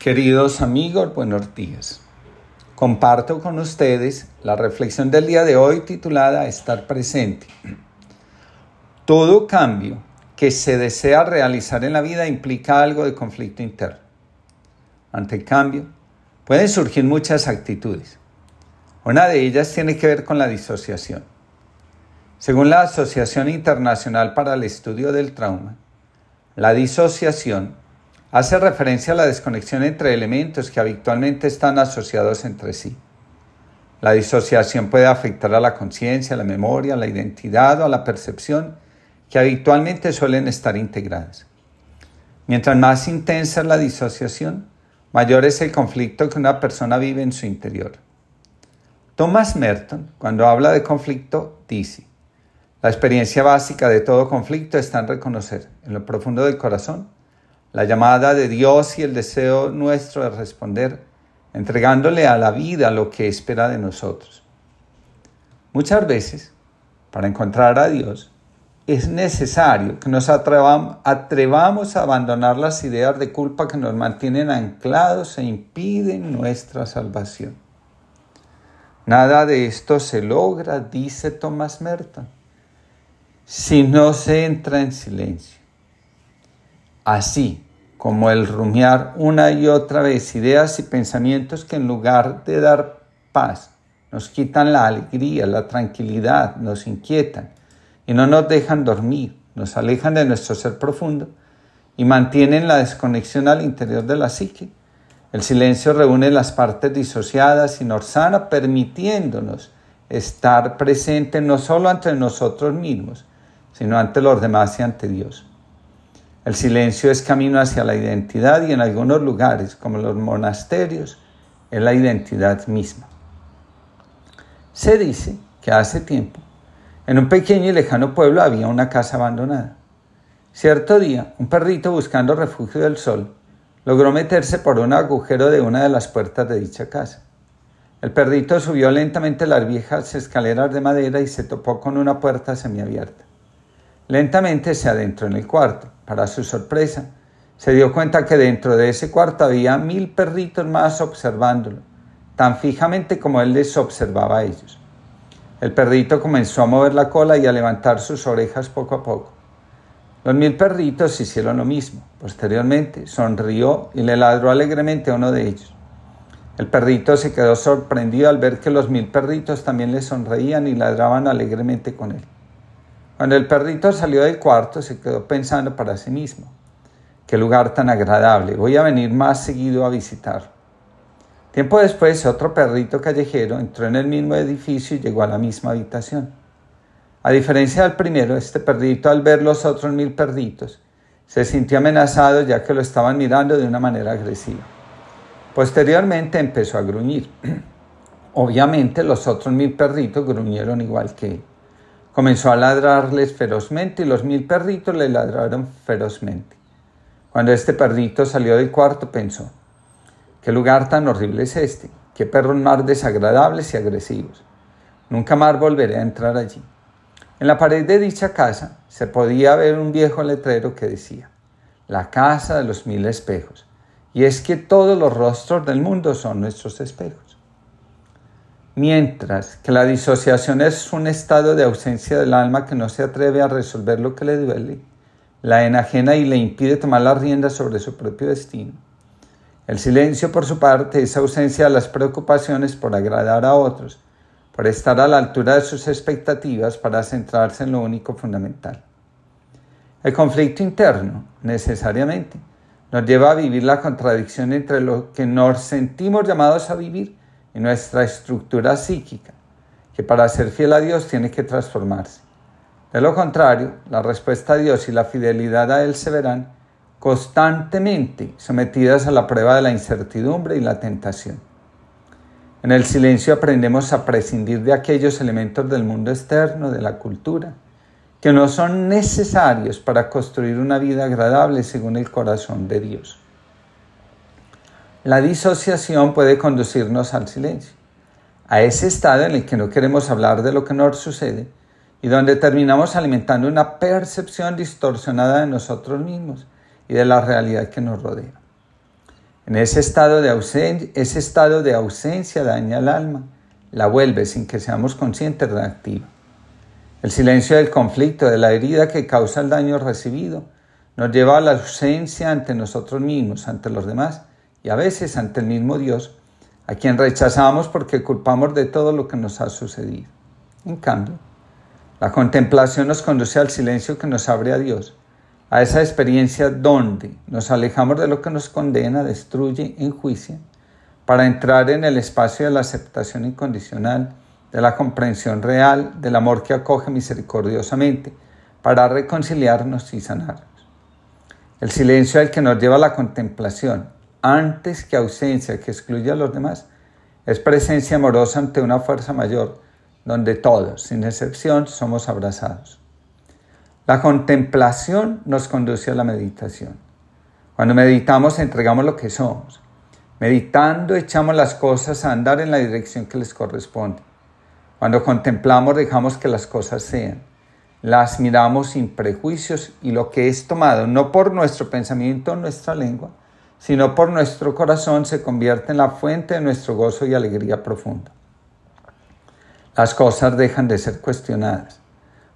Queridos amigos, buenos días. Comparto con ustedes la reflexión del día de hoy titulada Estar presente. Todo cambio que se desea realizar en la vida implica algo de conflicto interno. Ante el cambio, pueden surgir muchas actitudes. Una de ellas tiene que ver con la disociación. Según la Asociación Internacional para el Estudio del Trauma, la disociación hace referencia a la desconexión entre elementos que habitualmente están asociados entre sí. La disociación puede afectar a la conciencia, a la memoria, a la identidad o a la percepción que habitualmente suelen estar integradas. Mientras más intensa es la disociación, mayor es el conflicto que una persona vive en su interior. Thomas Merton, cuando habla de conflicto, dice, la experiencia básica de todo conflicto está en reconocer, en lo profundo del corazón, la llamada de Dios y el deseo nuestro de responder, entregándole a la vida lo que espera de nosotros. Muchas veces, para encontrar a Dios, es necesario que nos atrevamos a abandonar las ideas de culpa que nos mantienen anclados e impiden nuestra salvación. Nada de esto se logra, dice Thomas Merton, si no se entra en silencio así como el rumiar una y otra vez ideas y pensamientos que en lugar de dar paz, nos quitan la alegría, la tranquilidad, nos inquietan y no nos dejan dormir, nos alejan de nuestro ser profundo y mantienen la desconexión al interior de la psique. El silencio reúne las partes disociadas y nos sana, permitiéndonos estar presentes no solo ante nosotros mismos, sino ante los demás y ante Dios. El silencio es camino hacia la identidad y en algunos lugares, como los monasterios, es la identidad misma. Se dice que hace tiempo, en un pequeño y lejano pueblo había una casa abandonada. Cierto día, un perrito buscando refugio del sol logró meterse por un agujero de una de las puertas de dicha casa. El perrito subió lentamente las viejas escaleras de madera y se topó con una puerta semiabierta. Lentamente se adentró en el cuarto. Para su sorpresa, se dio cuenta que dentro de ese cuarto había mil perritos más observándolo, tan fijamente como él les observaba a ellos. El perrito comenzó a mover la cola y a levantar sus orejas poco a poco. Los mil perritos hicieron lo mismo. Posteriormente, sonrió y le ladró alegremente a uno de ellos. El perrito se quedó sorprendido al ver que los mil perritos también le sonreían y ladraban alegremente con él. Cuando el perrito salió del cuarto se quedó pensando para sí mismo, qué lugar tan agradable, voy a venir más seguido a visitar. Tiempo después otro perrito callejero entró en el mismo edificio y llegó a la misma habitación. A diferencia del primero, este perrito al ver los otros mil perritos se sintió amenazado ya que lo estaban mirando de una manera agresiva. Posteriormente empezó a gruñir. Obviamente los otros mil perritos gruñeron igual que él. Comenzó a ladrarles ferozmente y los mil perritos le ladraron ferozmente. Cuando este perrito salió del cuarto pensó, ¿qué lugar tan horrible es este? ¿Qué perros más desagradables y agresivos? Nunca más volveré a entrar allí. En la pared de dicha casa se podía ver un viejo letrero que decía, la casa de los mil espejos. Y es que todos los rostros del mundo son nuestros espejos. Mientras que la disociación es un estado de ausencia del alma que no se atreve a resolver lo que le duele, la enajena y le impide tomar las riendas sobre su propio destino. El silencio, por su parte, es ausencia de las preocupaciones por agradar a otros, por estar a la altura de sus expectativas para centrarse en lo único fundamental. El conflicto interno, necesariamente, nos lleva a vivir la contradicción entre lo que nos sentimos llamados a vivir y nuestra estructura psíquica, que para ser fiel a Dios tiene que transformarse. De lo contrario, la respuesta a Dios y la fidelidad a Él se verán constantemente sometidas a la prueba de la incertidumbre y la tentación. En el silencio aprendemos a prescindir de aquellos elementos del mundo externo, de la cultura, que no son necesarios para construir una vida agradable según el corazón de Dios. La disociación puede conducirnos al silencio, a ese estado en el que no queremos hablar de lo que nos sucede y donde terminamos alimentando una percepción distorsionada de nosotros mismos y de la realidad que nos rodea. En ese estado de, ese estado de ausencia daña al alma, la vuelve sin que seamos conscientes reactiva. El silencio del conflicto, de la herida que causa el daño recibido, nos lleva a la ausencia ante nosotros mismos, ante los demás y a veces ante el mismo Dios, a quien rechazamos porque culpamos de todo lo que nos ha sucedido. En cambio, la contemplación nos conduce al silencio que nos abre a Dios, a esa experiencia donde nos alejamos de lo que nos condena, destruye, enjuicia, para entrar en el espacio de la aceptación incondicional, de la comprensión real, del amor que acoge misericordiosamente, para reconciliarnos y sanarnos. El silencio al que nos lleva la contemplación, antes que ausencia que excluye a los demás, es presencia amorosa ante una fuerza mayor, donde todos, sin excepción, somos abrazados. La contemplación nos conduce a la meditación. Cuando meditamos entregamos lo que somos. Meditando echamos las cosas a andar en la dirección que les corresponde. Cuando contemplamos dejamos que las cosas sean. Las miramos sin prejuicios y lo que es tomado no por nuestro pensamiento o nuestra lengua, sino por nuestro corazón se convierte en la fuente de nuestro gozo y alegría profunda. Las cosas dejan de ser cuestionadas.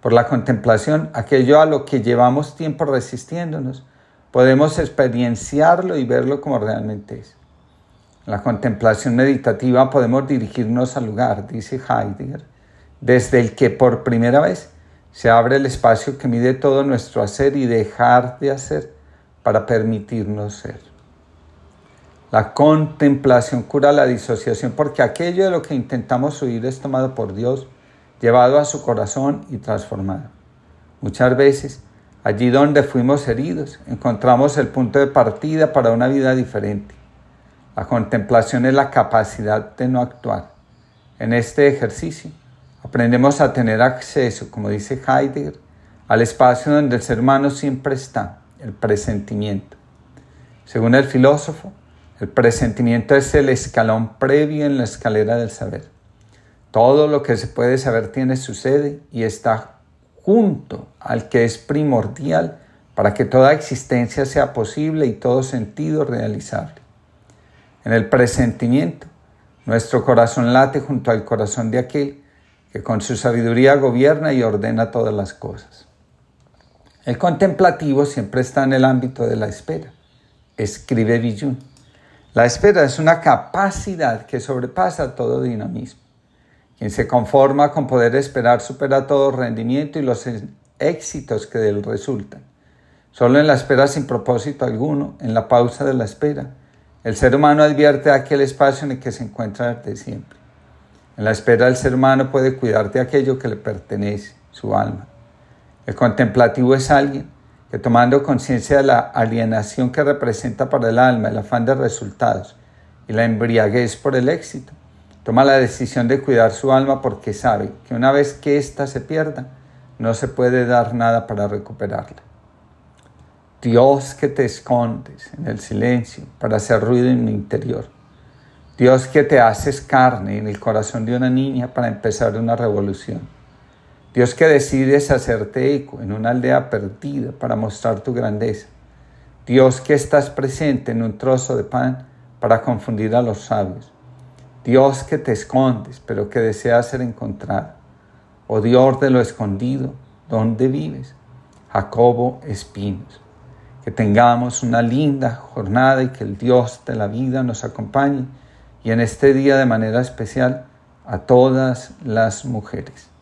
Por la contemplación, aquello a lo que llevamos tiempo resistiéndonos, podemos experienciarlo y verlo como realmente es. En la contemplación meditativa podemos dirigirnos al lugar, dice Heidegger, desde el que por primera vez se abre el espacio que mide todo nuestro hacer y dejar de hacer para permitirnos ser. La contemplación cura la disociación porque aquello de lo que intentamos huir es tomado por Dios, llevado a su corazón y transformado. Muchas veces, allí donde fuimos heridos, encontramos el punto de partida para una vida diferente la contemplación es la capacidad de no actuar. En este ejercicio aprendemos a tener acceso, como dice Heidegger, al espacio donde el ser humano siempre está, el presentimiento. Según el filósofo, el presentimiento es el escalón previo en la escalera del saber. Todo lo que se puede saber tiene su sede y está junto al que es primordial para que toda existencia sea posible y todo sentido realizable. En el presentimiento, nuestro corazón late junto al corazón de aquel que con su sabiduría gobierna y ordena todas las cosas. El contemplativo siempre está en el ámbito de la espera. Escribe Villun. La espera es una capacidad que sobrepasa todo dinamismo. Quien se conforma con poder esperar supera todo rendimiento y los éxitos que de él resultan. Solo en la espera sin propósito alguno, en la pausa de la espera, el ser humano advierte aquel espacio en el que se encuentra desde siempre. En la espera el ser humano puede cuidar de aquello que le pertenece, su alma. El contemplativo es alguien que tomando conciencia de la alienación que representa para el alma el afán de resultados y la embriaguez por el éxito, toma la decisión de cuidar su alma porque sabe que una vez que ésta se pierda, no se puede dar nada para recuperarla. Dios que te escondes en el silencio para hacer ruido en mi interior. Dios que te haces carne en el corazón de una niña para empezar una revolución. Dios que decides hacerte eco en una aldea perdida para mostrar tu grandeza. Dios que estás presente en un trozo de pan para confundir a los sabios. Dios que te escondes pero que deseas ser encontrado. Oh Dios de lo escondido, ¿dónde vives? Jacobo Espinos. Que tengamos una linda jornada y que el Dios de la vida nos acompañe y en este día de manera especial a todas las mujeres.